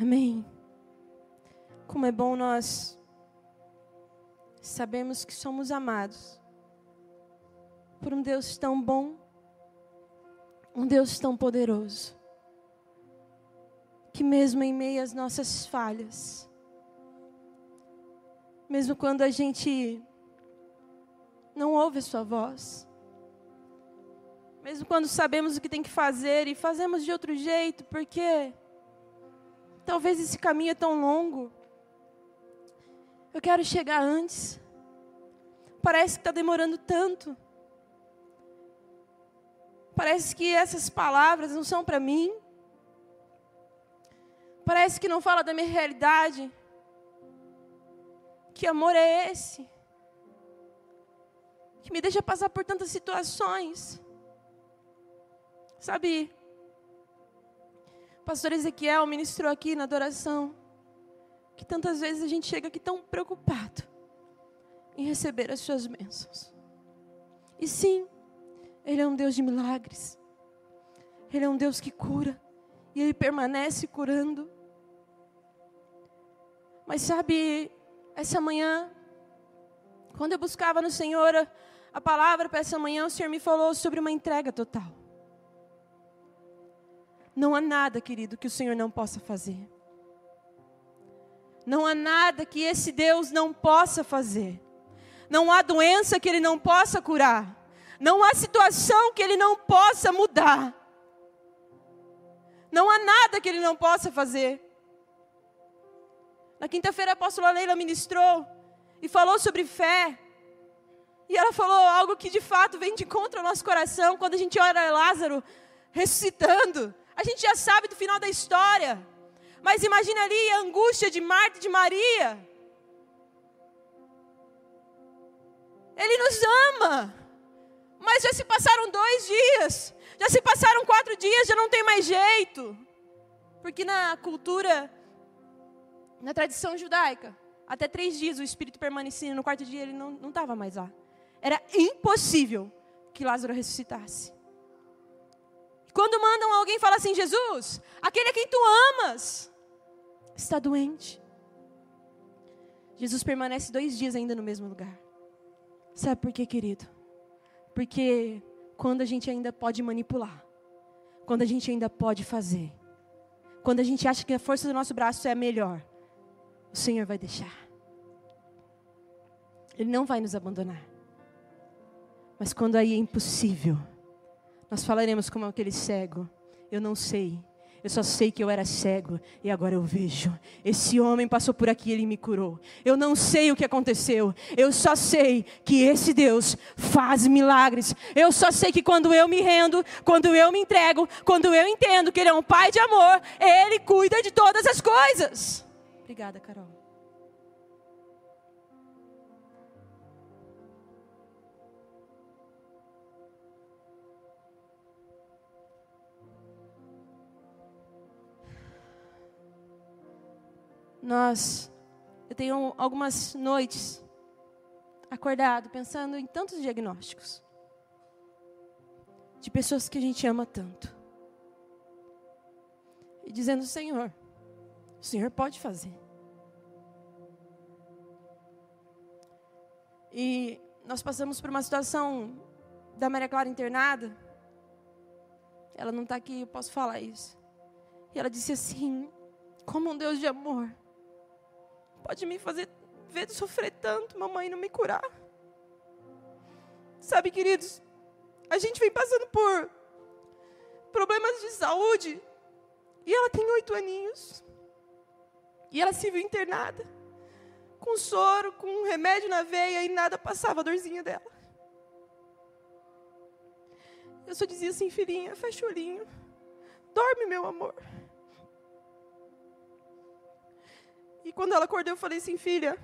Amém. Como é bom nós sabemos que somos amados por um Deus tão bom, um Deus tão poderoso, que mesmo em meio às nossas falhas, mesmo quando a gente não ouve a Sua voz, mesmo quando sabemos o que tem que fazer e fazemos de outro jeito, porque talvez esse caminho é tão longo. Eu quero chegar antes. Parece que está demorando tanto. Parece que essas palavras não são para mim. Parece que não fala da minha realidade. Que amor é esse? Que me deixa passar por tantas situações. Sabe, pastor Ezequiel ministrou aqui na adoração que tantas vezes a gente chega aqui tão preocupado em receber as suas bênçãos. E sim, Ele é um Deus de milagres. Ele é um Deus que cura. E Ele permanece curando. Mas sabe, essa manhã, quando eu buscava no Senhor a, palavra para essa manhã, o Senhor me falou sobre uma entrega total. Não há nada, querido, que o Senhor não possa fazer. Não há nada que esse Deus não possa fazer. Não há doença que Ele não possa curar. Não há situação que Ele não possa mudar. Não há nada que Ele não possa fazer. Na quinta-feira a apóstola Leila ministrou e falou sobre fé. E ela falou algo que de fato vem de encontro ao nosso coração quando a gente olha Lázaro ressuscitando. A gente já sabe do final da história. Mas imagina ali a angústia de Marta e de Maria. Ele nos ama. Mas já se passaram dois dias. Já se passaram quatro dias, já não tem mais jeito. Porque na cultura, na tradição judaica, até três dias o espírito permanecia. No quarto dia ele não estava mais lá. Era impossível que Lázaro ressuscitasse. Quando mandam alguém falar assim, Jesus, aquele a quem tu amas, está doente. Jesus permanece dois dias ainda no mesmo lugar. Sabe por quê, querido? Porque quando a gente ainda pode manipular, quando a gente ainda pode fazer, quando a gente acha que a força do nosso braço é a melhor, o Senhor vai deixar. Ele não vai nos abandonar. Mas quando aí é impossível, nós falaremos como aquele cego. Eu não sei. Eu só sei que eu era cego e agora eu vejo. Esse homem passou por aqui e ele me curou. Eu não sei o que aconteceu. Eu só sei que esse Deus faz milagres. Eu só sei que quando eu me rendo, quando eu me entrego, quando eu entendo que Ele é um Pai de amor, Ele cuida de todas as coisas. Obrigada, Carol. Nós, eu tenho algumas noites acordado pensando em tantos diagnósticos de pessoas que a gente ama tanto. E dizendo, Senhor, o Senhor pode fazer. E nós passamos por uma situação da Maria Clara internada. Ela não está aqui, eu posso falar isso. E ela disse assim: como um Deus de amor pode me fazer ver sofrer tanto, mamãe não me curar. Sabe, queridos, a gente vem passando por problemas de saúde e ela tem oito aninhos e ela se viu internada com soro, com um remédio na veia e nada passava a dorzinha dela. Eu só dizia assim, filhinha, fecha o olhinho, dorme, meu amor. E quando ela acordou, eu falei assim, filha.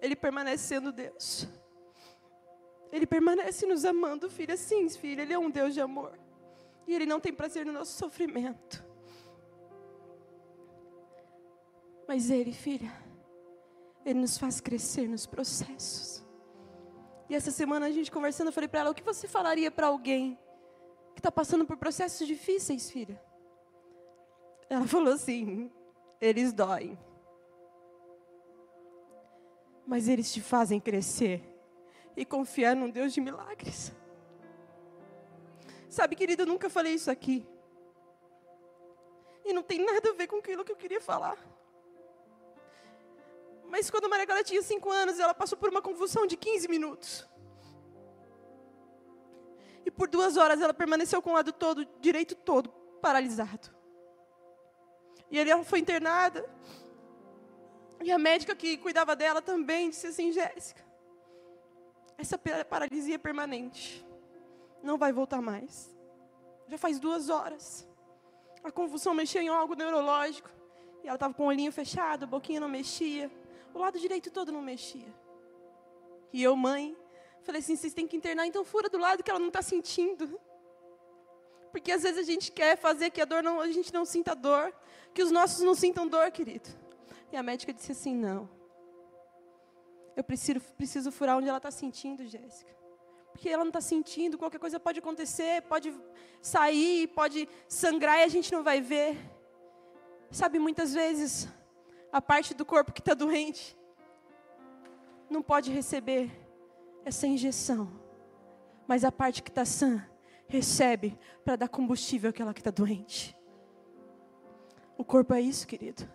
Ele permanece sendo Deus. Ele permanece nos amando, filha. Sim, filha, Ele é um Deus de amor. E Ele não tem prazer no nosso sofrimento. Mas Ele, filha, Ele nos faz crescer nos processos. E essa semana a gente conversando, eu falei para ela: o que você falaria para alguém que está passando por processos difíceis, filha. Ela falou assim: eles doem, mas eles te fazem crescer e confiar num Deus de milagres. Sabe, querida, eu nunca falei isso aqui. E não tem nada a ver com aquilo que eu queria falar. Mas quando a Maria Clara tinha cinco anos, ela passou por uma convulsão de 15 minutos. E por duas horas ela permaneceu com o lado todo, direito todo, paralisado. E ela foi internada. E a médica que cuidava dela também disse assim: Jéssica, essa paralisia é permanente. Não vai voltar mais. Já faz duas horas. A convulsão mexeu em algo neurológico. E ela estava com o olhinho fechado, a boquinha não mexia. O lado direito todo não mexia. E eu, mãe, falei assim: vocês têm que internar, então fura do lado que ela não está sentindo. Porque às vezes a gente quer fazer que a dor não, a gente não sinta dor, que os nossos não sintam dor, querido. E a médica disse assim: não. Eu preciso, preciso furar onde ela está sentindo, Jéssica. Porque ela não está sentindo, qualquer coisa pode acontecer, pode sair, pode sangrar e a gente não vai ver. Sabe, muitas vezes, a parte do corpo que está doente não pode receber essa injeção, mas a parte que está sã recebe para dar combustível àquela que está doente. O corpo é isso, querido.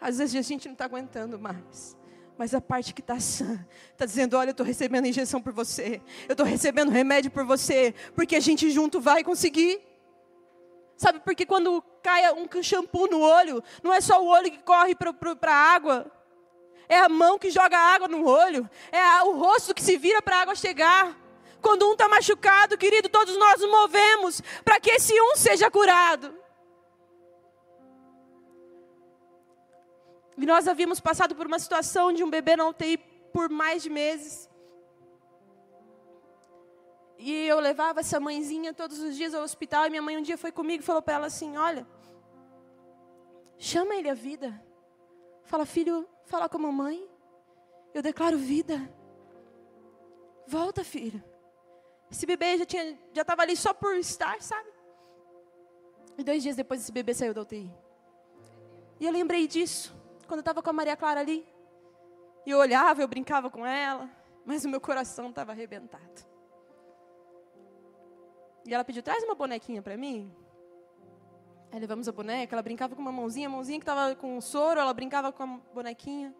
Às vezes a gente não está aguentando mais. Mas a parte que está sã, está dizendo: olha, eu estou recebendo injeção por você, eu estou recebendo remédio por você, porque a gente junto vai conseguir. Sabe, porque quando cai um shampoo no olho, não é só o olho que corre para a água, é a mão que joga água no olho, é a, o rosto que se vira para a água chegar. Quando um está machucado, querido, todos nós nos movemos para que esse um seja curado. E nós havíamos passado por uma situação de um bebê na UTI por mais de meses. E eu levava essa mãezinha todos os dias ao hospital. E minha mãe um dia foi comigo e falou para ela assim: Olha, chama ele a vida. Fala, filho, fala com a mamãe. Eu declaro vida. Volta, filho. Esse bebê já tinha, já estava ali só por estar, sabe? E dois dias depois esse bebê saiu da UTI. E eu lembrei disso quando eu estava com a Maria Clara ali. E eu olhava, eu brincava com ela, mas o meu coração estava arrebentado. E ela pediu, traz uma bonequinha para mim. Aí levamos a boneca, ela brincava com uma mãozinha, a mãozinha que estava com um soro, ela brincava com a bonequinha.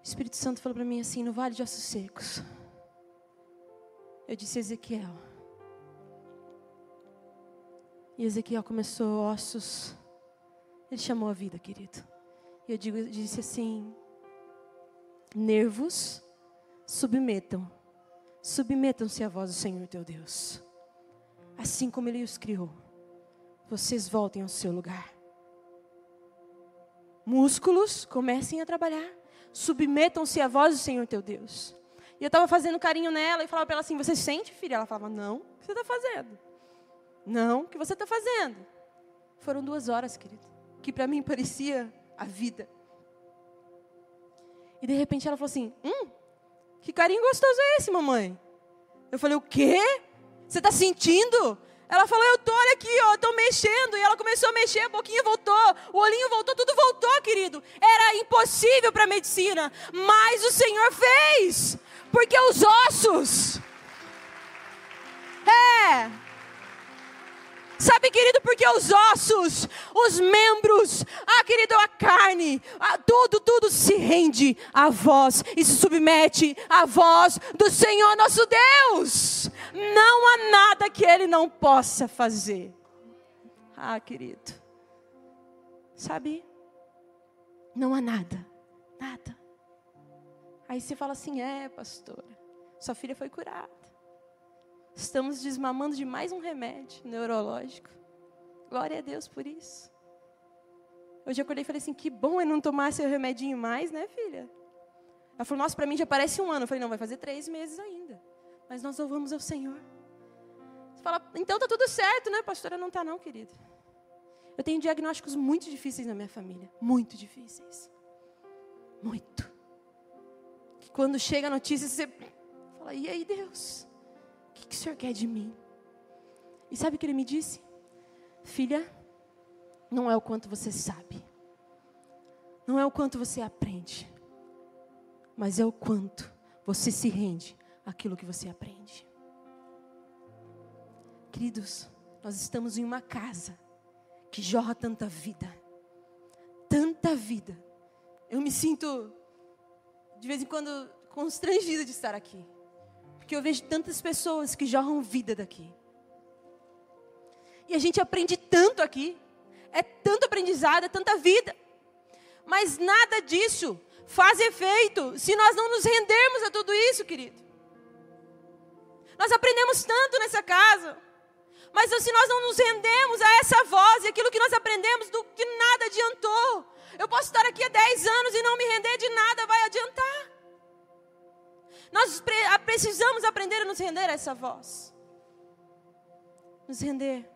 O Espírito Santo falou para mim assim, no vale de ossos secos. Eu disse, Ezequiel. E Ezequiel começou ossos. Ele chamou a vida, querido. E eu digo, disse assim: nervos, submetam. Submetam-se à voz do Senhor teu Deus assim como Ele os criou, vocês voltem ao seu lugar. Músculos, comecem a trabalhar. Submetam-se à voz do Senhor teu Deus. E eu estava fazendo carinho nela e falava para ela assim: Você sente, filha? Ela falava: Não, o que você está fazendo? Não, o que você está fazendo? Foram duas horas, querido, que para mim parecia a vida. E de repente ela falou assim: Hum, que carinho gostoso é esse, mamãe? Eu falei: O quê? Você está sentindo? Ela falou, eu tô, olha aqui, ó, estou mexendo. E ela começou a mexer, a boquinha voltou, o olhinho voltou, tudo voltou, querido. Era impossível para a medicina, mas o Senhor fez. Porque os ossos. É. Sabe, querido, porque os ossos, os membros, ah, querido, a carne, ah, tudo, tudo se rende à voz e se submete à voz do Senhor nosso Deus. Não há nada que Ele não possa fazer. Ah, querido, sabe, não há nada, nada. Aí você fala assim: é, pastora, sua filha foi curada. Estamos desmamando de mais um remédio neurológico. Glória a Deus por isso. Hoje eu acordei e falei assim: que bom eu não tomar seu remedinho mais, né, filha? Ela falou: nossa, para mim já parece um ano. Eu falei: não, vai fazer três meses ainda. Mas nós louvamos ao Senhor. Você fala: então tá tudo certo, né, pastora? Não tá, não, querido. Eu tenho diagnósticos muito difíceis na minha família. Muito difíceis. Muito. Que quando chega a notícia, você fala: e aí, Deus? Que, o Senhor quer de mim? E sabe o que ele me disse? Filha, não é o quanto você sabe, não é o quanto você aprende, mas é o quanto você se rende àquilo que você aprende. Queridos, nós estamos em uma casa que jorra tanta vida, tanta vida. Eu me sinto, de vez em quando, constrangida de estar aqui, porque eu vejo tantas pessoas que jorram vida daqui. E a gente aprende tanto aqui, é tanto aprendizado, é tanta vida, mas nada disso faz efeito se nós não nos rendermos a tudo isso, querido. Nós aprendemos tanto nessa casa. Mas se nós não nos rendemos a essa voz e aquilo que nós aprendemos, do que nada adiantou. Eu posso estar aqui há 10 anos e não me render de nada, vai adiantar. Nós precisamos aprender a nos render a essa voz. Nos render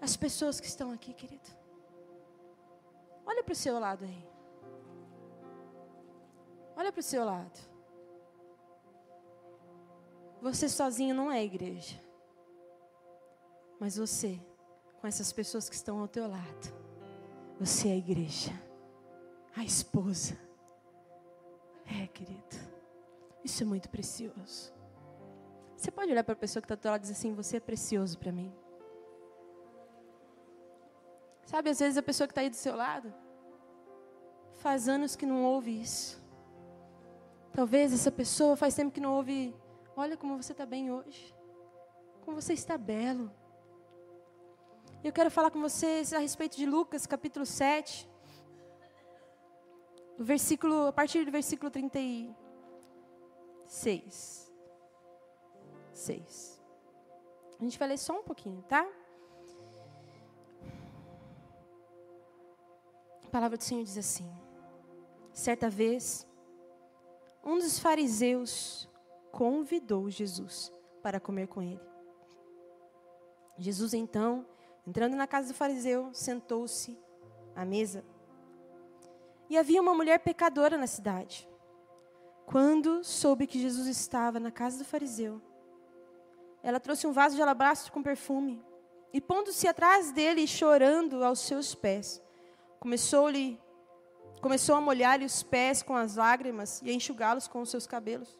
às pessoas que estão aqui, querido. Olha para o seu lado aí. Olha para o seu lado. Você sozinho não é igreja. Mas você, com essas pessoas que estão ao teu lado, você é a igreja, a esposa. É, querido. Isso é muito precioso. Você pode olhar para a pessoa que está teu lado e dizer assim: Você é precioso para mim. Sabe, às vezes a pessoa que está aí do seu lado faz anos que não ouve isso. Talvez essa pessoa faz tempo que não ouve. Olha como você está bem hoje. Como você está belo. Eu quero falar com vocês a respeito de Lucas, capítulo 7. O versículo, a partir do versículo 36. 6. A gente vai ler só um pouquinho, tá? A palavra do Senhor diz assim: Certa vez, um dos fariseus convidou Jesus para comer com ele. Jesus então Entrando na casa do fariseu, sentou-se à mesa. E havia uma mulher pecadora na cidade. Quando soube que Jesus estava na casa do fariseu, ela trouxe um vaso de alabastro com perfume e, pondo-se atrás dele e chorando aos seus pés, começou-lhe começou a molhar-lhe os pés com as lágrimas e a enxugá-los com os seus cabelos.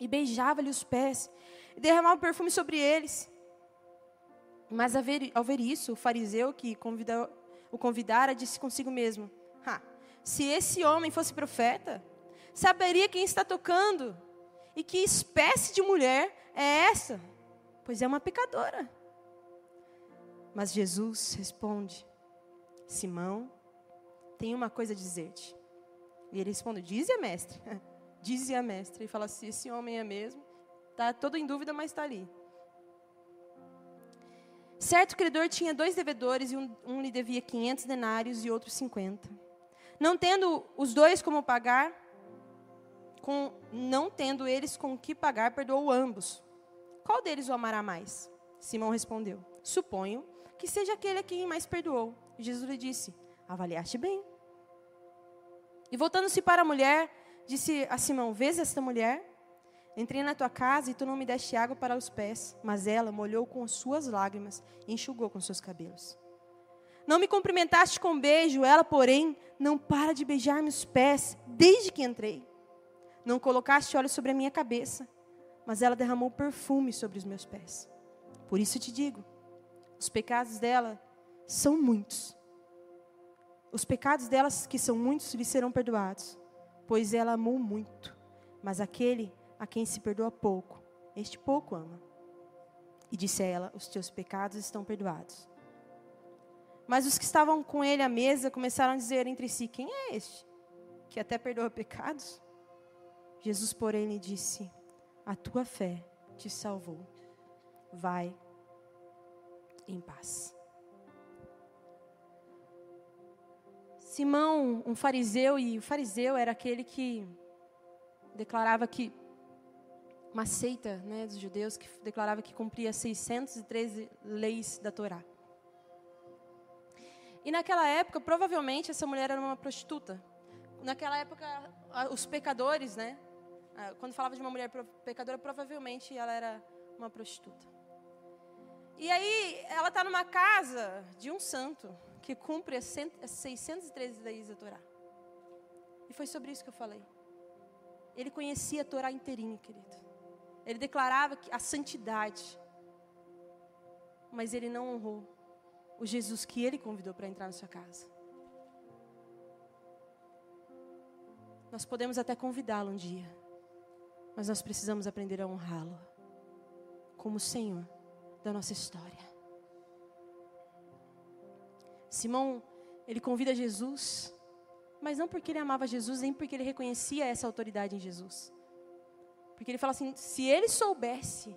E beijava-lhe os pés e derramava perfume sobre eles. Mas ao ver, ao ver isso, o fariseu que o convidara disse consigo mesmo: Se esse homem fosse profeta, saberia quem está tocando e que espécie de mulher é essa, pois é uma pecadora. Mas Jesus responde: Simão, tenho uma coisa a dizer-te. E ele responde: Dize a mestre. Dize a mestre. E fala assim: Esse homem é mesmo. Está todo em dúvida, mas está ali. Certo credor tinha dois devedores e um, um lhe devia 500 denários e outro 50. Não tendo os dois como pagar, com, não tendo eles com que pagar, perdoou ambos. Qual deles o amará mais? Simão respondeu: Suponho que seja aquele a quem mais perdoou. Jesus lhe disse: Avaliaste bem. E voltando-se para a mulher, disse a Simão: Vês esta mulher? Entrei na tua casa e tu não me deste água para os pés, mas ela molhou com suas lágrimas e enxugou com seus cabelos. Não me cumprimentaste com um beijo, ela, porém, não para de beijar meus pés desde que entrei. Não colocaste óleo sobre a minha cabeça, mas ela derramou perfume sobre os meus pés. Por isso te digo: os pecados dela são muitos. Os pecados delas, que são muitos, lhe serão perdoados, pois ela amou muito. Mas aquele a quem se perdoa pouco, este pouco ama. E disse a ela: Os teus pecados estão perdoados. Mas os que estavam com ele à mesa começaram a dizer entre si: Quem é este que até perdoa pecados? Jesus, porém, lhe disse: A tua fé te salvou. Vai em paz. Simão, um fariseu, e o fariseu era aquele que declarava que uma seita né, dos judeus que declarava que cumpria 613 leis da Torá. E naquela época, provavelmente, essa mulher era uma prostituta. Naquela época, os pecadores, né? Quando falava de uma mulher pecadora, provavelmente ela era uma prostituta. E aí, ela está numa casa de um santo que cumpre as 613 leis da Torá. E foi sobre isso que eu falei. Ele conhecia a Torá inteirinha, querido. Ele declarava a santidade. Mas ele não honrou o Jesus que ele convidou para entrar na sua casa. Nós podemos até convidá-lo um dia, mas nós precisamos aprender a honrá-lo como o Senhor da nossa história. Simão, ele convida Jesus, mas não porque ele amava Jesus, nem porque ele reconhecia essa autoridade em Jesus. Porque ele fala assim: se ele soubesse,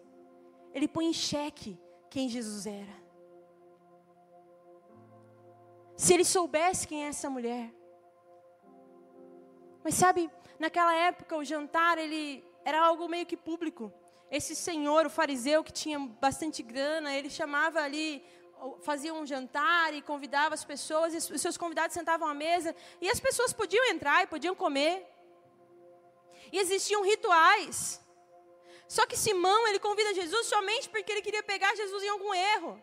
ele põe em xeque quem Jesus era. Se ele soubesse quem é essa mulher. Mas sabe, naquela época o jantar ele era algo meio que público. Esse senhor, o fariseu que tinha bastante grana, ele chamava ali fazia um jantar e convidava as pessoas, e os seus convidados sentavam à mesa, e as pessoas podiam entrar e podiam comer. E existiam rituais. Só que Simão, ele convida Jesus somente porque ele queria pegar Jesus em algum erro.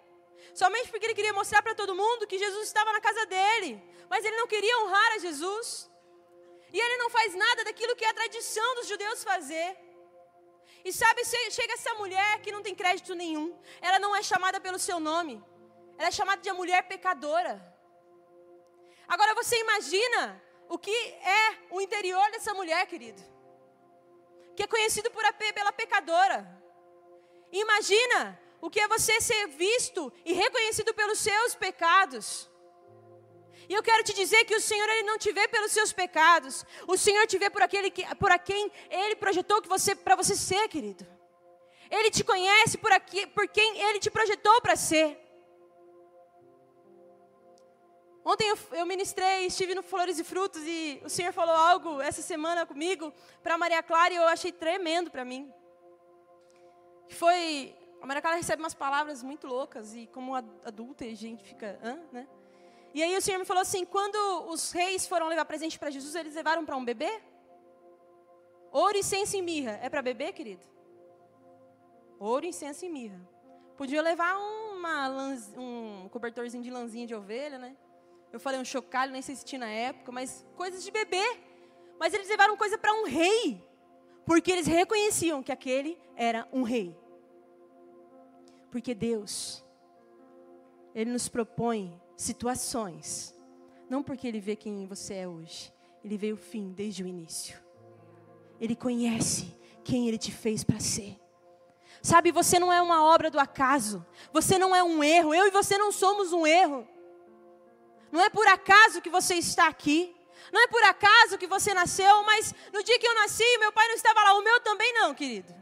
Somente porque ele queria mostrar para todo mundo que Jesus estava na casa dele. Mas ele não queria honrar a Jesus. E ele não faz nada daquilo que é a tradição dos judeus fazer. E sabe, chega essa mulher que não tem crédito nenhum. Ela não é chamada pelo seu nome. Ela é chamada de mulher pecadora. Agora você imagina o que é o interior dessa mulher, querido. Que é conhecido por a, pela pecadora. Imagina o que é você ser visto e reconhecido pelos seus pecados. E eu quero te dizer que o Senhor ele não te vê pelos seus pecados. O Senhor te vê por aquele que, por quem ele projetou que você para você ser, querido. Ele te conhece por aqui, por quem ele te projetou para ser. Ontem eu, eu, ministrei, estive no Flores e Frutos e o Senhor falou algo essa semana comigo para Maria Clara e eu achei tremendo para mim. Foi, a Maria Clara recebe umas palavras muito loucas e como adulta a gente fica, hã, né? E aí o Senhor me falou assim, quando os reis foram levar presente para Jesus, eles levaram para um bebê? Ouro, incenso e mirra. É para bebê, querido? Ouro, incenso e mirra. Podia levar uma, um cobertorzinho de lãzinha de ovelha, né? Eu falei um chocalho, nem sei se tinha na época, mas coisas de bebê. Mas eles levaram coisa para um rei, porque eles reconheciam que aquele era um rei. Porque Deus, Ele nos propõe situações, não porque Ele vê quem você é hoje, Ele vê o fim desde o início. Ele conhece quem Ele te fez para ser. Sabe, você não é uma obra do acaso, você não é um erro, eu e você não somos um erro. Não é por acaso que você está aqui. Não é por acaso que você nasceu, mas no dia que eu nasci, meu pai não estava lá. O meu também não, querido.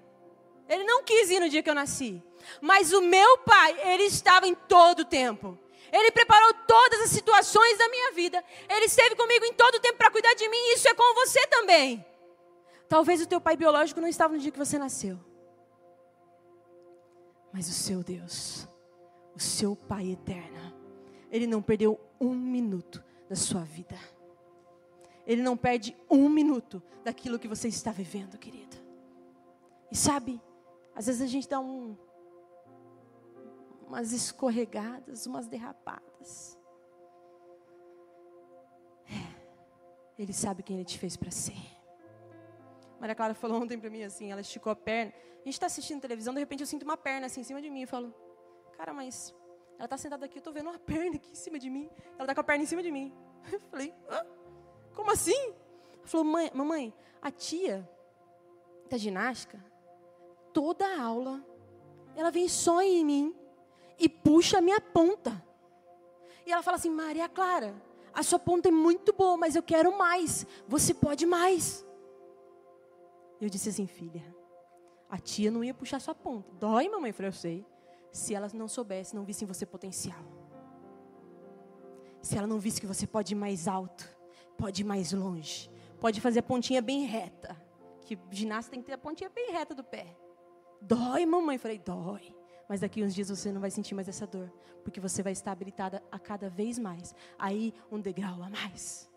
Ele não quis ir no dia que eu nasci. Mas o meu pai, ele estava em todo o tempo. Ele preparou todas as situações da minha vida. Ele esteve comigo em todo o tempo para cuidar de mim. E isso é com você também. Talvez o teu pai biológico não estava no dia que você nasceu. Mas o seu Deus, o seu Pai eterno, ele não perdeu um minuto da sua vida. Ele não perde um minuto daquilo que você está vivendo, querido. E sabe, às vezes a gente dá um, umas escorregadas, umas derrapadas. É, ele sabe quem ele te fez para ser. Maria Clara falou ontem para mim assim, ela esticou a perna. A gente está assistindo televisão, de repente eu sinto uma perna assim em cima de mim e falo, cara, mas ela está sentada aqui, eu estou vendo uma perna aqui em cima de mim. Ela está com a perna em cima de mim. Eu falei, Hã? como assim? Ela falou, mãe, mamãe, a tia da ginástica, toda a aula, ela vem só em mim e puxa a minha ponta. E ela fala assim, Maria Clara, a sua ponta é muito boa, mas eu quero mais. Você pode mais. Eu disse assim, filha, a tia não ia puxar sua ponta. Dói, mamãe? Eu falei, eu sei se ela não soubesse, não visse em você potencial. Se ela não visse que você pode ir mais alto, pode ir mais longe, pode fazer a pontinha bem reta. Que ginasta tem que ter a pontinha bem reta do pé. Dói, mamãe? Eu falei, dói. Mas daqui uns dias você não vai sentir mais essa dor, porque você vai estar habilitada a cada vez mais. Aí um degrau a mais.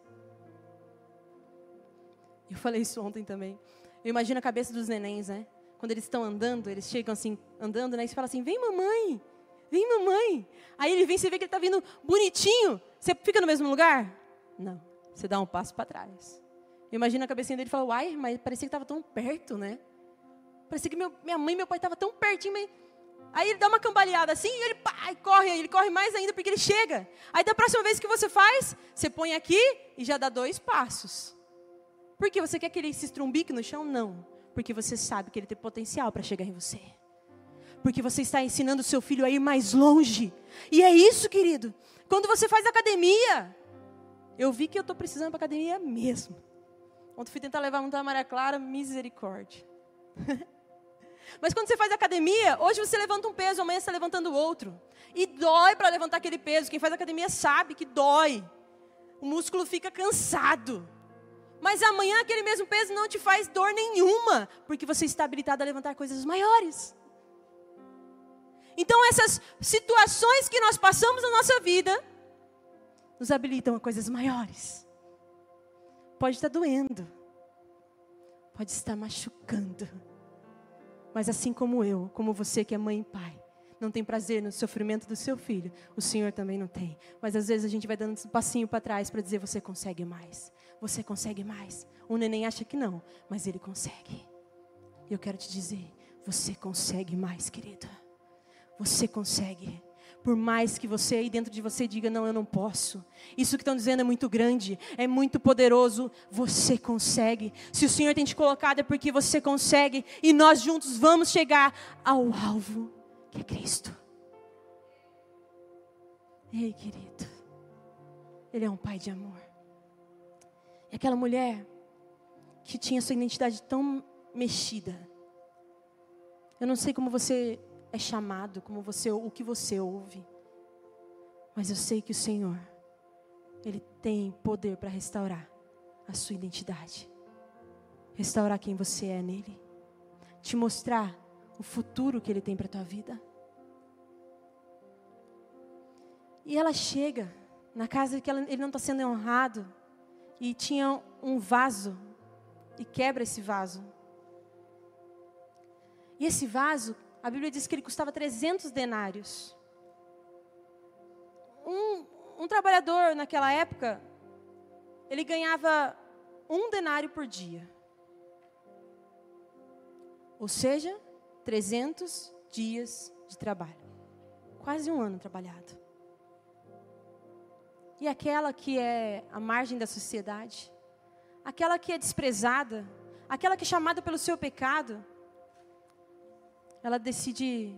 Eu falei isso ontem também. Eu imagino a cabeça dos nenéns, né? quando eles estão andando, eles chegam assim, andando, né? E você fala assim: vem mamãe, Vem, mamãe. Aí ele vem, você vê que ele está vindo bonitinho. Você fica no mesmo lugar? Não. Você dá um passo para trás. Imagina a cabecinha dele e fala, uai, mas parecia que estava tão perto, né? Parecia que meu, minha mãe e meu pai estavam tão pertinho. Mas... Aí ele dá uma cambaleada assim e ele pá, corre, ele corre mais ainda porque ele chega. Aí da próxima vez que você faz, você põe aqui e já dá dois passos. Por que você quer que ele se estrumbique no chão? Não. Porque você sabe que ele tem potencial para chegar em você. Porque você está ensinando o seu filho a ir mais longe. E é isso, querido. Quando você faz academia, eu vi que eu estou precisando para academia mesmo. Ontem fui tentar levar um da Maria Clara, misericórdia. Mas quando você faz academia, hoje você levanta um peso, amanhã você está levantando outro. E dói para levantar aquele peso. Quem faz academia sabe que dói. O músculo fica cansado. Mas amanhã aquele mesmo peso não te faz dor nenhuma, porque você está habilitado a levantar coisas maiores. Então, essas situações que nós passamos na nossa vida nos habilitam a coisas maiores. Pode estar doendo, pode estar machucando, mas assim como eu, como você que é mãe e pai, não tem prazer no sofrimento do seu filho, o Senhor também não tem. Mas às vezes a gente vai dando um passinho para trás para dizer: você consegue mais, você consegue mais. O neném acha que não, mas ele consegue. E eu quero te dizer: você consegue mais, querida. Você consegue. Por mais que você aí dentro de você diga, não, eu não posso. Isso que estão dizendo é muito grande, é muito poderoso. Você consegue. Se o Senhor tem te colocado é porque você consegue. E nós juntos vamos chegar ao alvo, que é Cristo. Ei, querido. Ele é um pai de amor. E aquela mulher que tinha sua identidade tão mexida. Eu não sei como você é chamado, como você, o que você ouve. Mas eu sei que o Senhor, Ele tem poder para restaurar a sua identidade, restaurar quem você é nele, te mostrar o futuro que Ele tem para tua vida. E ela chega na casa que ele não está sendo honrado, e tinha um vaso, e quebra esse vaso. E esse vaso a Bíblia diz que ele custava 300 denários. Um, um trabalhador naquela época, ele ganhava um denário por dia. Ou seja, 300 dias de trabalho. Quase um ano trabalhado. E aquela que é a margem da sociedade, aquela que é desprezada, aquela que é chamada pelo seu pecado, ela decide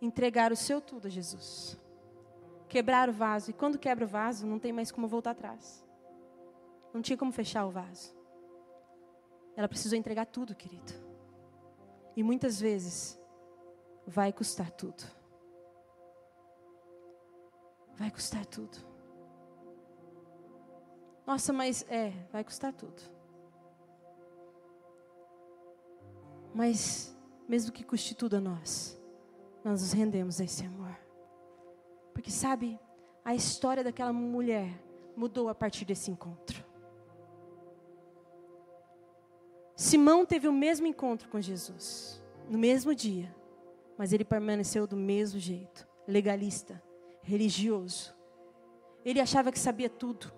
entregar o seu tudo a Jesus. Quebrar o vaso. E quando quebra o vaso, não tem mais como voltar atrás. Não tinha como fechar o vaso. Ela precisou entregar tudo, querido. E muitas vezes vai custar tudo. Vai custar tudo. Nossa, mas é, vai custar tudo. Mas mesmo que custe tudo a nós, nós nos rendemos a esse amor. Porque sabe, a história daquela mulher mudou a partir desse encontro. Simão teve o mesmo encontro com Jesus, no mesmo dia, mas ele permaneceu do mesmo jeito, legalista, religioso. Ele achava que sabia tudo.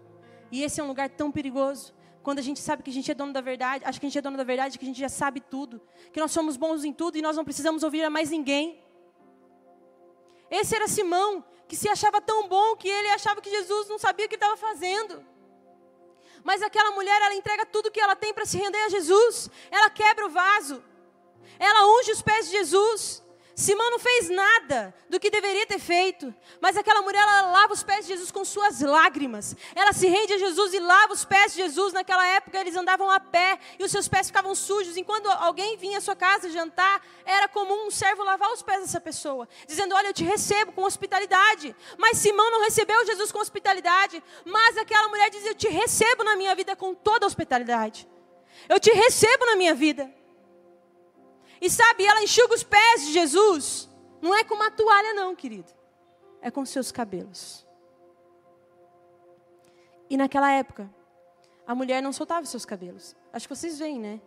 E esse é um lugar tão perigoso, quando a gente sabe que a gente é dono da verdade, acha que a gente é dono da verdade, que a gente já sabe tudo, que nós somos bons em tudo e nós não precisamos ouvir a mais ninguém. Esse era Simão, que se achava tão bom que ele achava que Jesus não sabia o que estava fazendo. Mas aquela mulher, ela entrega tudo que ela tem para se render a Jesus. Ela quebra o vaso. Ela unge os pés de Jesus. Simão não fez nada do que deveria ter feito, mas aquela mulher ela lava os pés de Jesus com suas lágrimas. Ela se rende a Jesus e lava os pés de Jesus. Naquela época eles andavam a pé e os seus pés ficavam sujos. Enquanto alguém vinha à sua casa jantar, era comum um servo lavar os pés dessa pessoa, dizendo: Olha, eu te recebo com hospitalidade. Mas Simão não recebeu Jesus com hospitalidade, mas aquela mulher dizia: Eu te recebo na minha vida com toda a hospitalidade. Eu te recebo na minha vida. E sabe, ela enxuga os pés de Jesus. Não é com uma toalha, não, querido. É com seus cabelos. E naquela época, a mulher não soltava seus cabelos. Acho que vocês veem, né?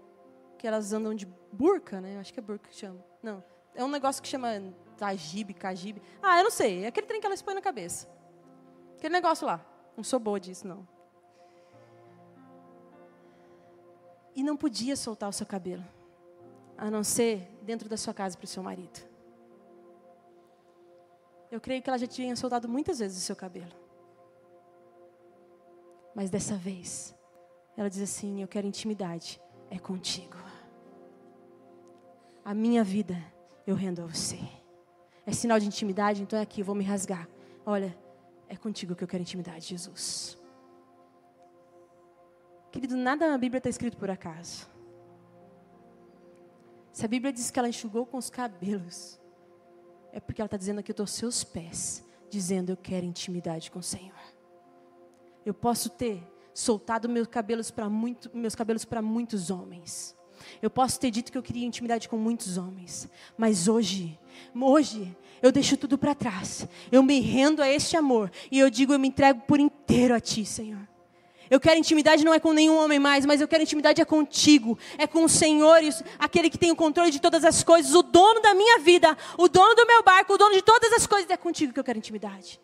Que elas andam de burca, né? Acho que é burca que chama. Não. É um negócio que chama tajibe, cajibe. Ah, eu não sei. É aquele trem que ela expõe na cabeça. Aquele negócio lá. Não sou boa disso, não. E não podia soltar o seu cabelo. A não ser dentro da sua casa para o seu marido. Eu creio que ela já tinha soltado muitas vezes o seu cabelo. Mas dessa vez, ela diz assim: Eu quero intimidade, é contigo. A minha vida eu rendo a você. É sinal de intimidade, então é aqui, vou me rasgar. Olha, é contigo que eu quero intimidade, Jesus. Querido, nada na Bíblia está escrito por acaso. Se a Bíblia diz que ela enxugou com os cabelos, é porque ela está dizendo aqui, eu estou aos seus pés, dizendo eu quero intimidade com o Senhor. Eu posso ter soltado meus cabelos para muito, meus cabelos para muitos homens. Eu posso ter dito que eu queria intimidade com muitos homens, mas hoje, hoje eu deixo tudo para trás. Eu me rendo a este amor e eu digo eu me entrego por inteiro a ti, Senhor. Eu quero intimidade não é com nenhum homem mais, mas eu quero intimidade é contigo, é com o Senhor, aquele que tem o controle de todas as coisas, o dono da minha vida, o dono do meu barco, o dono de todas as coisas, é contigo que eu quero intimidade.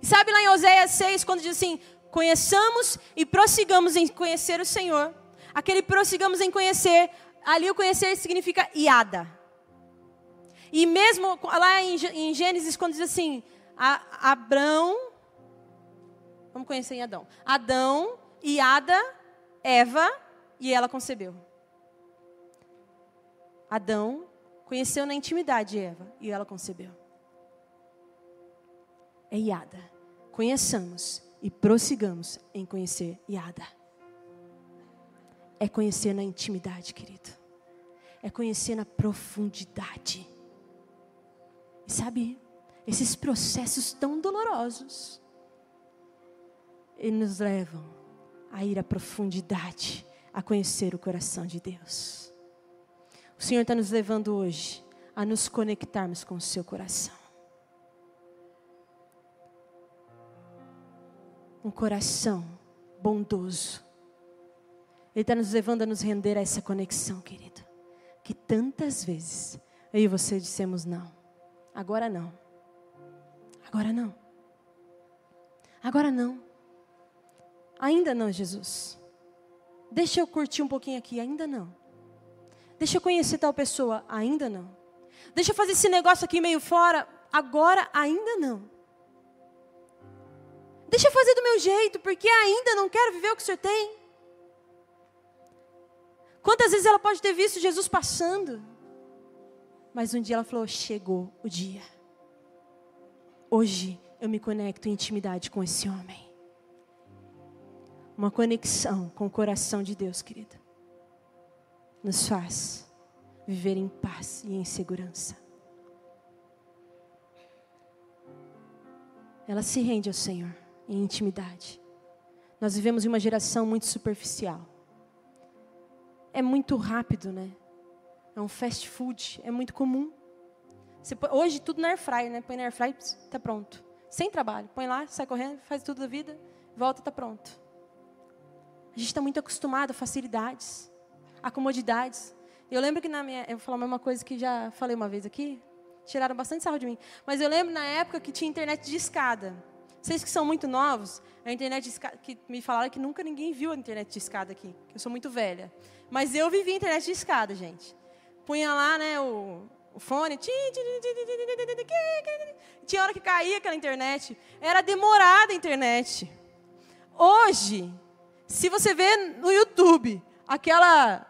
E sabe lá em Oséias 6, quando diz assim: conheçamos e prossigamos em conhecer o Senhor. Aquele prossigamos em conhecer, ali o conhecer significa iada. E mesmo lá em Gênesis, quando diz assim: Abrão Vamos conhecer em Adão. Adão, Iada, Eva e ela concebeu. Adão conheceu na intimidade Eva e ela concebeu. É Iada. Conheçamos e prossigamos em conhecer Iada. É conhecer na intimidade, querido. É conhecer na profundidade. E sabe, esses processos tão dolorosos e nos levam a ir à profundidade, a conhecer o coração de Deus. O Senhor está nos levando hoje a nos conectarmos com o seu coração. Um coração bondoso. Ele está nos levando a nos render a essa conexão, querido. Que tantas vezes eu e você dissemos não. Agora não. Agora não. Agora não. Ainda não, Jesus. Deixa eu curtir um pouquinho aqui, ainda não. Deixa eu conhecer tal pessoa, ainda não. Deixa eu fazer esse negócio aqui meio fora, agora ainda não. Deixa eu fazer do meu jeito, porque ainda não quero viver o que o Senhor tem. Quantas vezes ela pode ter visto Jesus passando? Mas um dia ela falou: chegou o dia. Hoje eu me conecto em intimidade com esse homem uma conexão com o coração de Deus, querida, nos faz viver em paz e em segurança. Ela se rende ao Senhor em intimidade. Nós vivemos em uma geração muito superficial. É muito rápido, né? É um fast food, é muito comum. Põe, hoje tudo na air fryer, né? Põe na air fryer, está pronto. Sem trabalho. Põe lá, sai correndo, faz tudo da vida, volta, está pronto. A gente está muito acostumado a facilidades, a comodidades. Eu lembro que na minha. Eu vou falar uma coisa que já falei uma vez aqui. Tiraram bastante sarro de mim. Mas eu lembro na época que tinha internet de escada. Vocês que são muito novos, a internet de escada, que me falaram que nunca ninguém viu a internet de escada aqui. Que eu sou muito velha. Mas eu vivi a internet de escada, gente. Punha lá, né, o, o fone. Tinha hora que caía aquela internet. Era demorada a internet. Hoje, se você vê no YouTube aquela,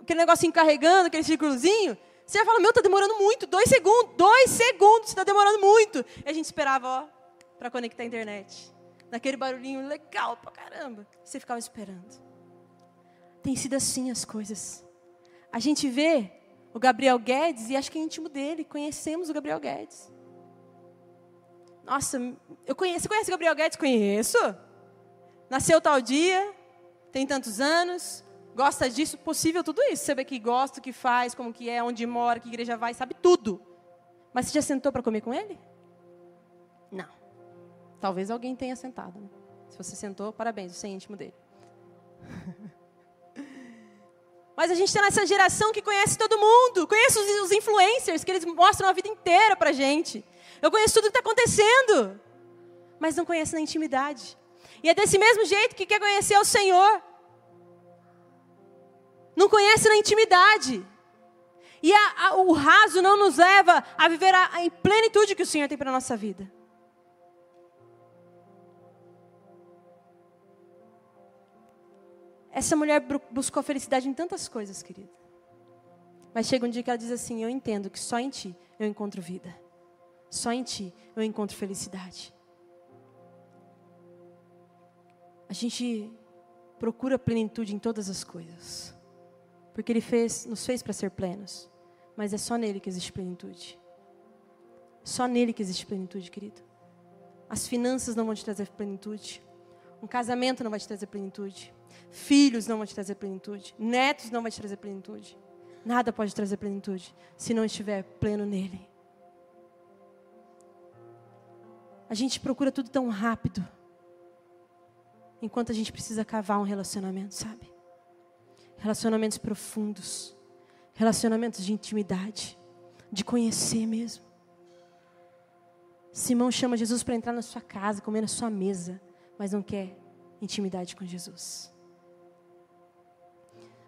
aquele negocinho carregando, aquele círculozinho, você vai falar, meu, está demorando muito, dois segundos, dois segundos, está demorando muito. E a gente esperava, ó, para conectar a internet. Naquele barulhinho legal pra caramba. Você ficava esperando. Tem sido assim as coisas. A gente vê o Gabriel Guedes e acho que é íntimo dele. Conhecemos o Gabriel Guedes. Nossa, eu conheço. Você conhece o Gabriel Guedes? Conheço nasceu tal dia, tem tantos anos, gosta disso, possível tudo isso. Sabe que gosta, o que faz, como que é, onde mora, que igreja vai, sabe tudo. Mas você já sentou para comer com ele? Não. Talvez alguém tenha sentado. Né? Se você sentou, parabéns, você é íntimo dele. Mas a gente está nessa geração que conhece todo mundo, conhece os, influencers, que eles mostram a vida inteira para gente. Eu conheço tudo que está acontecendo, mas não conhece na intimidade. E é desse mesmo jeito que quer conhecer o Senhor. Não conhece na intimidade. E a, a, o raso não nos leva a viver a, a plenitude que o Senhor tem para a nossa vida. Essa mulher buscou felicidade em tantas coisas, querida. Mas chega um dia que ela diz assim: Eu entendo que só em ti eu encontro vida. Só em ti eu encontro felicidade. A gente procura plenitude em todas as coisas. Porque Ele fez, nos fez para ser plenos. Mas é só nele que existe plenitude. Só nele que existe plenitude, querido. As finanças não vão te trazer plenitude. Um casamento não vai te trazer plenitude. Filhos não vão te trazer plenitude. Netos não vai te trazer plenitude. Nada pode trazer plenitude se não estiver pleno nele. A gente procura tudo tão rápido. Enquanto a gente precisa cavar um relacionamento, sabe? Relacionamentos profundos. Relacionamentos de intimidade. De conhecer mesmo. Simão chama Jesus para entrar na sua casa, comer na sua mesa, mas não quer intimidade com Jesus.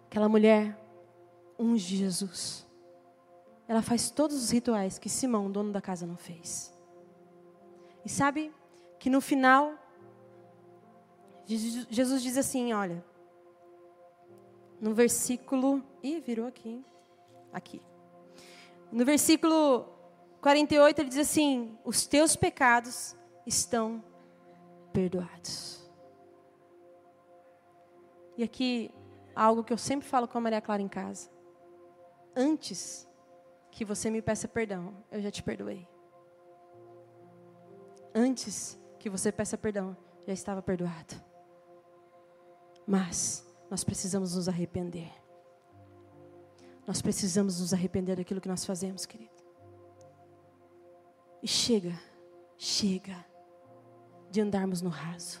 Aquela mulher unge Jesus. Ela faz todos os rituais que Simão, dono da casa, não fez. E sabe que no final, Jesus diz assim: olha, no versículo. Ih, virou aqui. Hein? Aqui. No versículo 48, ele diz assim: Os teus pecados estão perdoados. E aqui algo que eu sempre falo com a Maria Clara em casa. Antes que você me peça perdão, eu já te perdoei. Antes que você peça perdão, já estava perdoado. Mas nós precisamos nos arrepender. Nós precisamos nos arrepender daquilo que nós fazemos, querido. E chega, chega de andarmos no raso,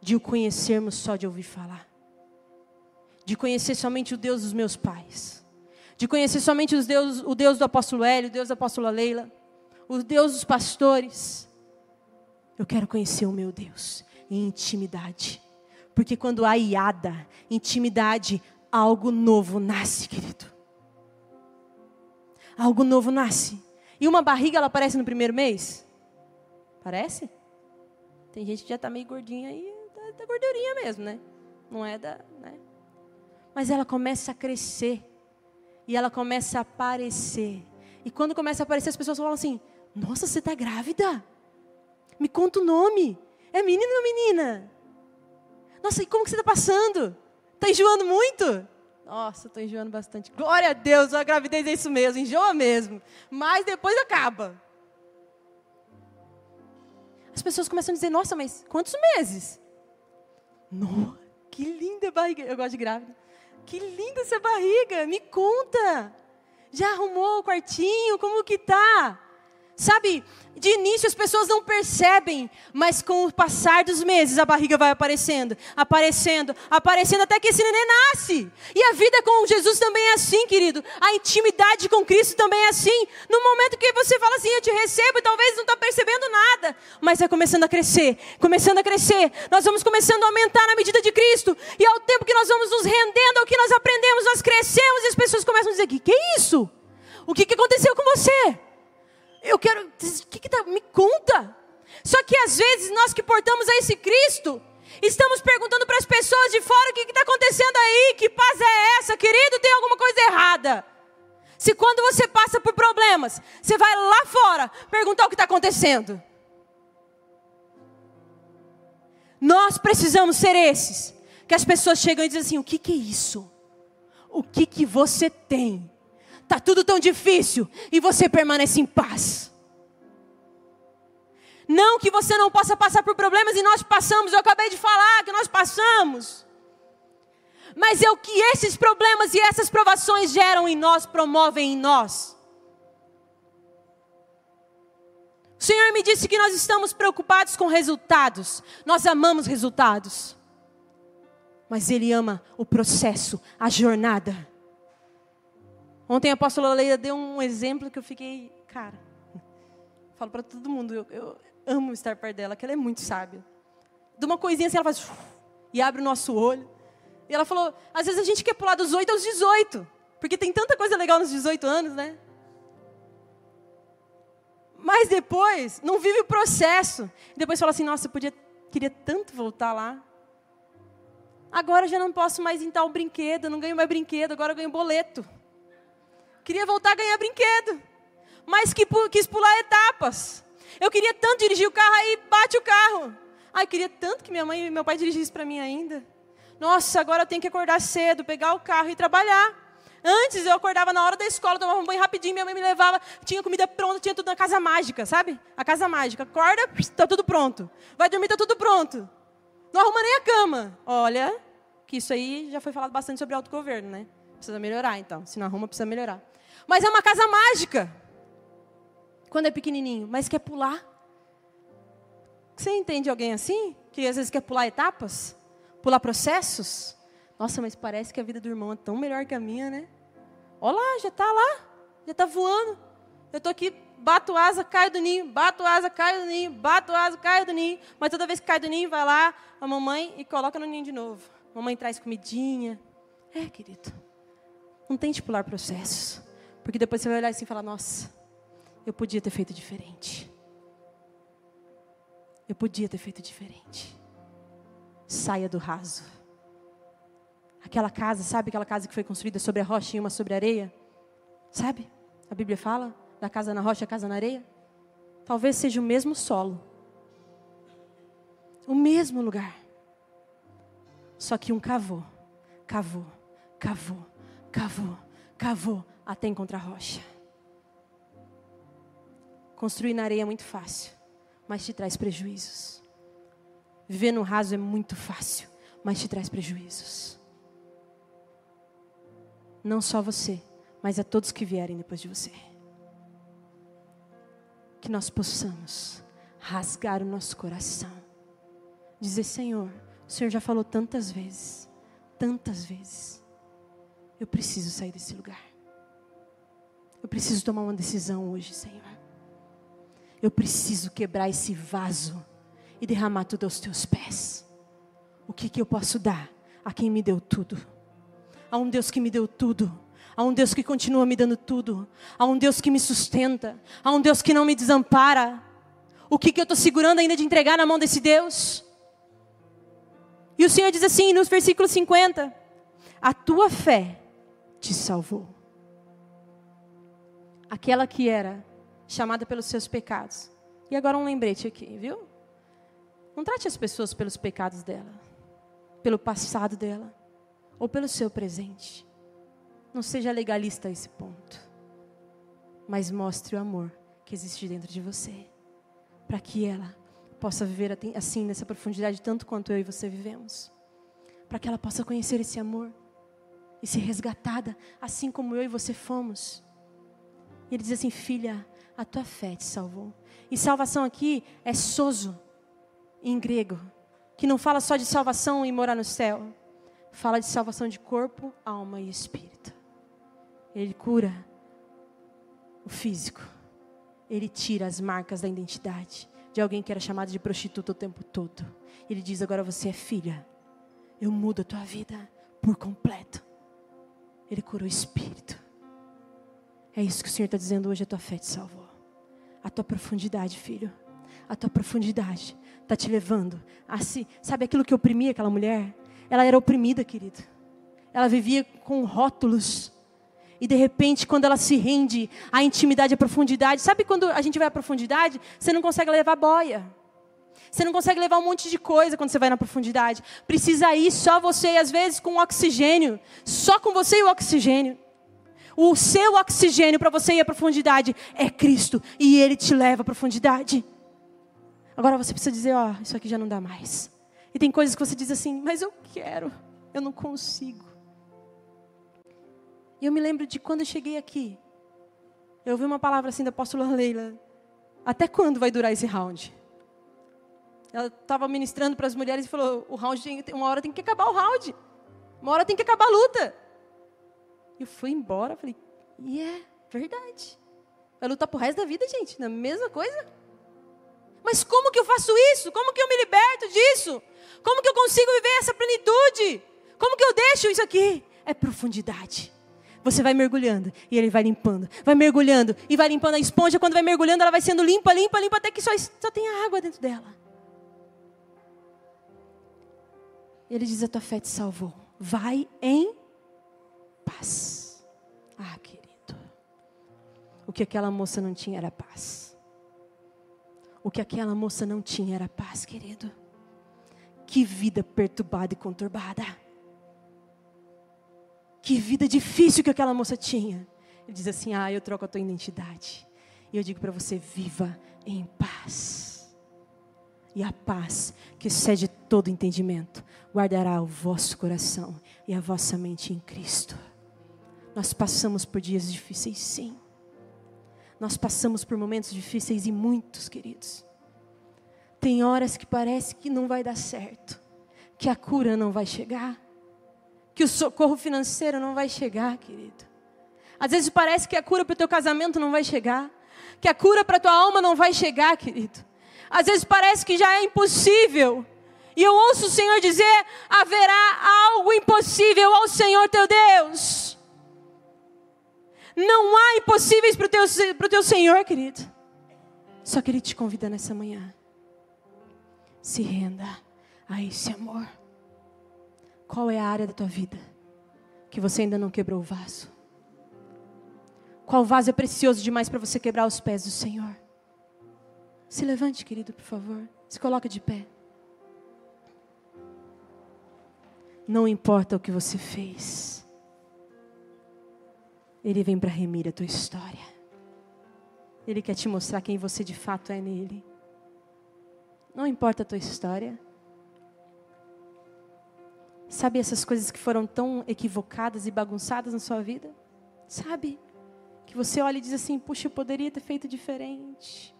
de o conhecermos só de ouvir falar de conhecer somente o Deus dos meus pais, de conhecer somente os Deus, o Deus do apóstolo Hélio, o Deus da apóstola Leila, o Deus dos pastores. Eu quero conhecer o meu Deus em intimidade. Porque quando há iada, intimidade, algo novo nasce, querido. Algo novo nasce. E uma barriga, ela aparece no primeiro mês? Parece? Tem gente que já está meio gordinha aí, da, da gordurinha mesmo, né? Não é da. Né? Mas ela começa a crescer. E ela começa a aparecer. E quando começa a aparecer, as pessoas falam assim: Nossa, você está grávida? Me conta o nome. É menino ou menina? Nossa, e como que você está passando? Está enjoando muito? Nossa, estou enjoando bastante. Glória a Deus, a gravidez é isso mesmo, enjoa mesmo. Mas depois acaba. As pessoas começam a dizer: Nossa, mas quantos meses? Nossa, que linda barriga. Eu gosto de grávida. Que linda essa barriga, me conta. Já arrumou o quartinho? Como que tá? Sabe, de início as pessoas não percebem, mas com o passar dos meses a barriga vai aparecendo, aparecendo, aparecendo até que esse neném nasce. E a vida com Jesus também é assim, querido. A intimidade com Cristo também é assim. No momento que você fala assim, eu te recebo, e talvez não está percebendo nada, mas é começando a crescer, começando a crescer. Nós vamos começando a aumentar na medida de Cristo. E ao tempo que nós vamos nos rendendo ao que nós aprendemos, nós crescemos e as pessoas começam a dizer: que, que é isso? O que, que aconteceu com você? Eu quero. Que, que tá? Me conta. Só que às vezes nós que portamos a esse Cristo, estamos perguntando para as pessoas de fora o que está acontecendo aí, que paz é essa, querido, tem alguma coisa errada. Se quando você passa por problemas, você vai lá fora perguntar o que está acontecendo. Nós precisamos ser esses, que as pessoas chegam e dizem assim: o que, que é isso? O que, que você tem? Está tudo tão difícil e você permanece em paz. Não que você não possa passar por problemas e nós passamos, eu acabei de falar que nós passamos. Mas é o que esses problemas e essas provações geram em nós, promovem em nós. O Senhor me disse que nós estamos preocupados com resultados. Nós amamos resultados. Mas Ele ama o processo, a jornada. Ontem a apóstola Leila deu um exemplo que eu fiquei, cara, falo para todo mundo, eu, eu, amo estar perto dela, que ela é muito sábia. De uma coisinha assim, ela faz e abre o nosso olho. E ela falou, às vezes a gente quer pular dos 8 aos 18, porque tem tanta coisa legal nos 18 anos, né? Mas depois, não vive o processo. Depois fala assim, nossa, eu podia, queria tanto voltar lá. Agora já não posso mais em tal brinquedo, não ganho mais brinquedo, agora eu ganho boleto. Queria voltar a ganhar brinquedo, mas que, quis pular etapas. Eu queria tanto dirigir o carro, aí bate o carro. Ai, queria tanto que minha mãe e meu pai dirigissem para mim ainda. Nossa, agora eu tenho que acordar cedo, pegar o carro e trabalhar. Antes eu acordava na hora da escola, tomava um banho rapidinho, minha mãe me levava, tinha comida pronta, tinha tudo na casa mágica, sabe? A casa mágica. Acorda, está tudo pronto. Vai dormir, está tudo pronto. Não arruma nem a cama. Olha, que isso aí já foi falado bastante sobre autogoverno, né? Precisa melhorar, então. Se não arruma, precisa melhorar. Mas é uma casa mágica. Quando é pequenininho, mas quer pular. Você entende alguém assim? Que às vezes quer pular etapas? Pular processos? Nossa, mas parece que a vida do irmão é tão melhor que a minha, né? Olha lá, já está lá. Já está voando. Eu estou aqui, bato asa, caio do ninho, bato asa, caio do ninho, bato asa, caio do ninho. Mas toda vez que cai do ninho, vai lá a mamãe e coloca no ninho de novo. Mamãe traz comidinha. É, querido. Não tente pular processos. Porque depois você vai olhar assim e falar, nossa, eu podia ter feito diferente. Eu podia ter feito diferente. Saia do raso. Aquela casa, sabe aquela casa que foi construída sobre a rocha e uma sobre a areia? Sabe? A Bíblia fala da casa na rocha a casa na areia. Talvez seja o mesmo solo. O mesmo lugar. Só que um cavou, cavou, cavou, cavou, cavou até encontrar rocha. Construir na areia é muito fácil mas te traz prejuízos. Viver no raso é muito fácil, mas te traz prejuízos. Não só você, mas a todos que vierem depois de você. Que nós possamos rasgar o nosso coração. Dizer, Senhor, o Senhor já falou tantas vezes, tantas vezes. Eu preciso sair desse lugar. Eu preciso tomar uma decisão hoje, Senhor. Eu preciso quebrar esse vaso e derramar tudo aos teus pés. O que, que eu posso dar a quem me deu tudo? A um Deus que me deu tudo. A um Deus que continua me dando tudo. A um Deus que me sustenta. A um Deus que não me desampara. O que, que eu estou segurando ainda de entregar na mão desse Deus? E o Senhor diz assim no versículo 50: A tua fé te salvou. Aquela que era chamada pelos seus pecados. E agora um lembrete aqui, viu? Não trate as pessoas pelos pecados dela, pelo passado dela, ou pelo seu presente. Não seja legalista a esse ponto. Mas mostre o amor que existe dentro de você, para que ela possa viver assim nessa profundidade tanto quanto eu e você vivemos. Para que ela possa conhecer esse amor e ser resgatada, assim como eu e você fomos. E ele diz assim: Filha, a tua fé te salvou. E salvação aqui é sozo, em grego, que não fala só de salvação e morar no céu, fala de salvação de corpo, alma e espírito. Ele cura o físico, ele tira as marcas da identidade de alguém que era chamado de prostituta o tempo todo. Ele diz: agora você é filha, eu mudo a tua vida por completo. Ele cura o espírito. É isso que o Senhor está dizendo hoje, a tua fé te salvou. A tua profundidade, filho. A tua profundidade está te levando a se. Sabe aquilo que oprimia aquela mulher? Ela era oprimida, querido. Ela vivia com rótulos. E de repente, quando ela se rende à intimidade, à profundidade, sabe quando a gente vai à profundidade? Você não consegue levar boia. Você não consegue levar um monte de coisa quando você vai na profundidade. Precisa ir só você, e às vezes com oxigênio. Só com você e o oxigênio. O seu oxigênio para você ir à profundidade é Cristo. E Ele te leva à profundidade. Agora você precisa dizer: Ó, oh, isso aqui já não dá mais. E tem coisas que você diz assim, mas eu quero, eu não consigo. E eu me lembro de quando eu cheguei aqui. Eu ouvi uma palavra assim da apóstola Leila. Até quando vai durar esse round? Ela estava ministrando para as mulheres e falou: o round tem, uma hora tem que acabar o round. Uma hora tem que acabar a luta. E eu fui embora, falei, e é verdade. Vai lutar pro resto da vida, gente, na mesma coisa. Mas como que eu faço isso? Como que eu me liberto disso? Como que eu consigo viver essa plenitude? Como que eu deixo isso aqui? É profundidade. Você vai mergulhando e ele vai limpando, vai mergulhando e vai limpando a esponja. Quando vai mergulhando, ela vai sendo limpa, limpa, limpa, até que só, só tem água dentro dela. Ele diz: A tua fé te salvou. Vai em paz. Ah, querido. O que aquela moça não tinha era paz. O que aquela moça não tinha era paz, querido. Que vida perturbada e conturbada. Que vida difícil que aquela moça tinha. Ele diz assim: Ah, eu troco a tua identidade. E eu digo para você: viva em paz. E a paz, que excede todo entendimento, guardará o vosso coração e a vossa mente em Cristo. Nós passamos por dias difíceis, sim. Nós passamos por momentos difíceis e muitos, queridos. Tem horas que parece que não vai dar certo, que a cura não vai chegar, que o socorro financeiro não vai chegar, querido. Às vezes parece que a cura para o teu casamento não vai chegar, que a cura para a tua alma não vai chegar, querido. Às vezes parece que já é impossível. E eu ouço o Senhor dizer: haverá algo impossível ao Senhor teu Deus. Não há impossíveis para o teu, teu Senhor, querido. Só que Ele te convida nessa manhã. Se renda a esse amor. Qual é a área da tua vida que você ainda não quebrou o vaso? Qual vaso é precioso demais para você quebrar os pés do Senhor? Se levante, querido, por favor. Se coloca de pé. Não importa o que você fez. Ele vem para remir a tua história. Ele quer te mostrar quem você de fato é nele. Não importa a tua história. Sabe essas coisas que foram tão equivocadas e bagunçadas na sua vida? Sabe? Que você olha e diz assim: puxa, eu poderia ter feito diferente.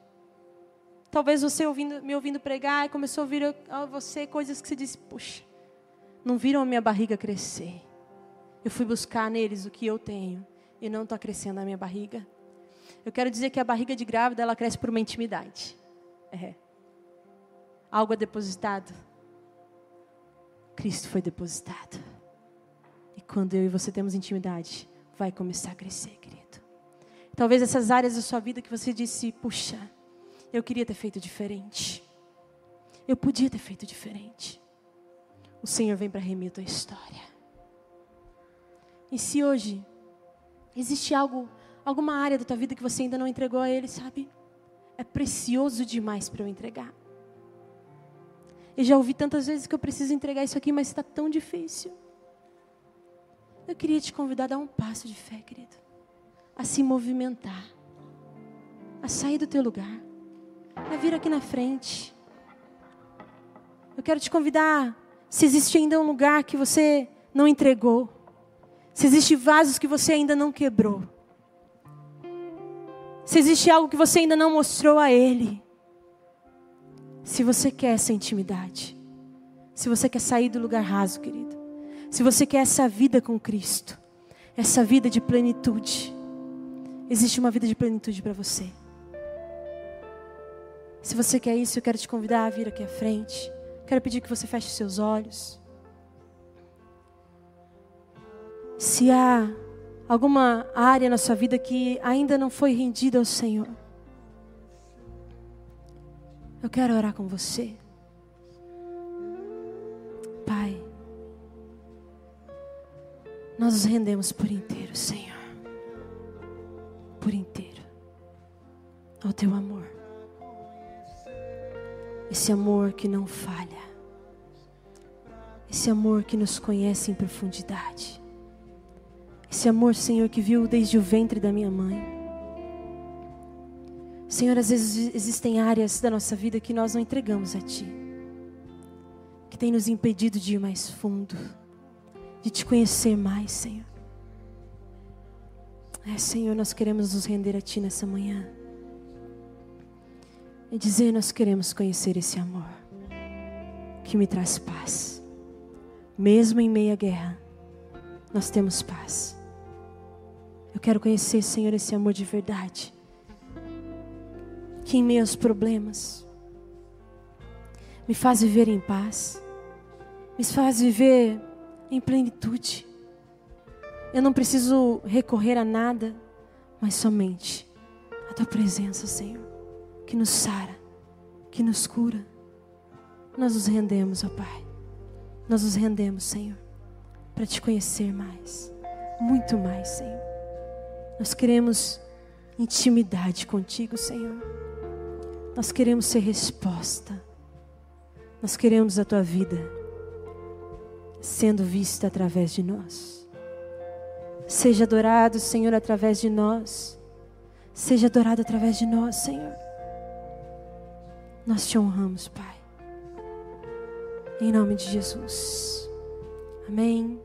Talvez você ouvindo, me ouvindo pregar e começou a ouvir a você coisas que você disse: puxa, não viram a minha barriga crescer. Eu fui buscar neles o que eu tenho e não está crescendo a minha barriga. Eu quero dizer que a barriga de grávida ela cresce por uma intimidade. É. Algo é depositado. Cristo foi depositado. E quando eu e você temos intimidade, vai começar a crescer, querido. Talvez essas áreas da sua vida que você disse, puxa, eu queria ter feito diferente. Eu podia ter feito diferente. O Senhor vem para remir a tua história. E se hoje Existe algo, alguma área da tua vida que você ainda não entregou a Ele, sabe? É precioso demais para eu entregar. Eu já ouvi tantas vezes que eu preciso entregar isso aqui, mas está tão difícil. Eu queria te convidar a dar um passo de fé, querido. A se movimentar. A sair do teu lugar. A vir aqui na frente. Eu quero te convidar, se existe ainda um lugar que você não entregou, se existe vasos que você ainda não quebrou. Se existe algo que você ainda não mostrou a Ele. Se você quer essa intimidade. Se você quer sair do lugar raso, querido. Se você quer essa vida com Cristo. Essa vida de plenitude. Existe uma vida de plenitude para você. Se você quer isso, eu quero te convidar a vir aqui à frente. Quero pedir que você feche seus olhos. Se há alguma área na sua vida que ainda não foi rendida ao Senhor, eu quero orar com você. Pai, nós nos rendemos por inteiro, Senhor. Por inteiro. Ao teu amor. Esse amor que não falha. Esse amor que nos conhece em profundidade. Esse amor, Senhor, que viu desde o ventre da minha mãe. Senhor, às vezes existem áreas da nossa vida que nós não entregamos a Ti, que tem nos impedido de ir mais fundo, de te conhecer mais, Senhor. É, Senhor, nós queremos nos render a Ti nessa manhã e dizer: nós queremos conhecer esse amor. que me traz paz. Mesmo em meia guerra, nós temos paz. Eu quero conhecer, Senhor, esse amor de verdade. Que em meus problemas me faz viver em paz, me faz viver em plenitude. Eu não preciso recorrer a nada, mas somente a tua presença, Senhor, que nos sara, que nos cura. Nós nos rendemos, ó Pai. Nós nos rendemos, Senhor, para te conhecer mais, muito mais, Senhor. Nós queremos intimidade contigo, Senhor. Nós queremos ser resposta. Nós queremos a tua vida sendo vista através de nós. Seja adorado, Senhor, através de nós. Seja adorado através de nós, Senhor. Nós te honramos, Pai. Em nome de Jesus. Amém.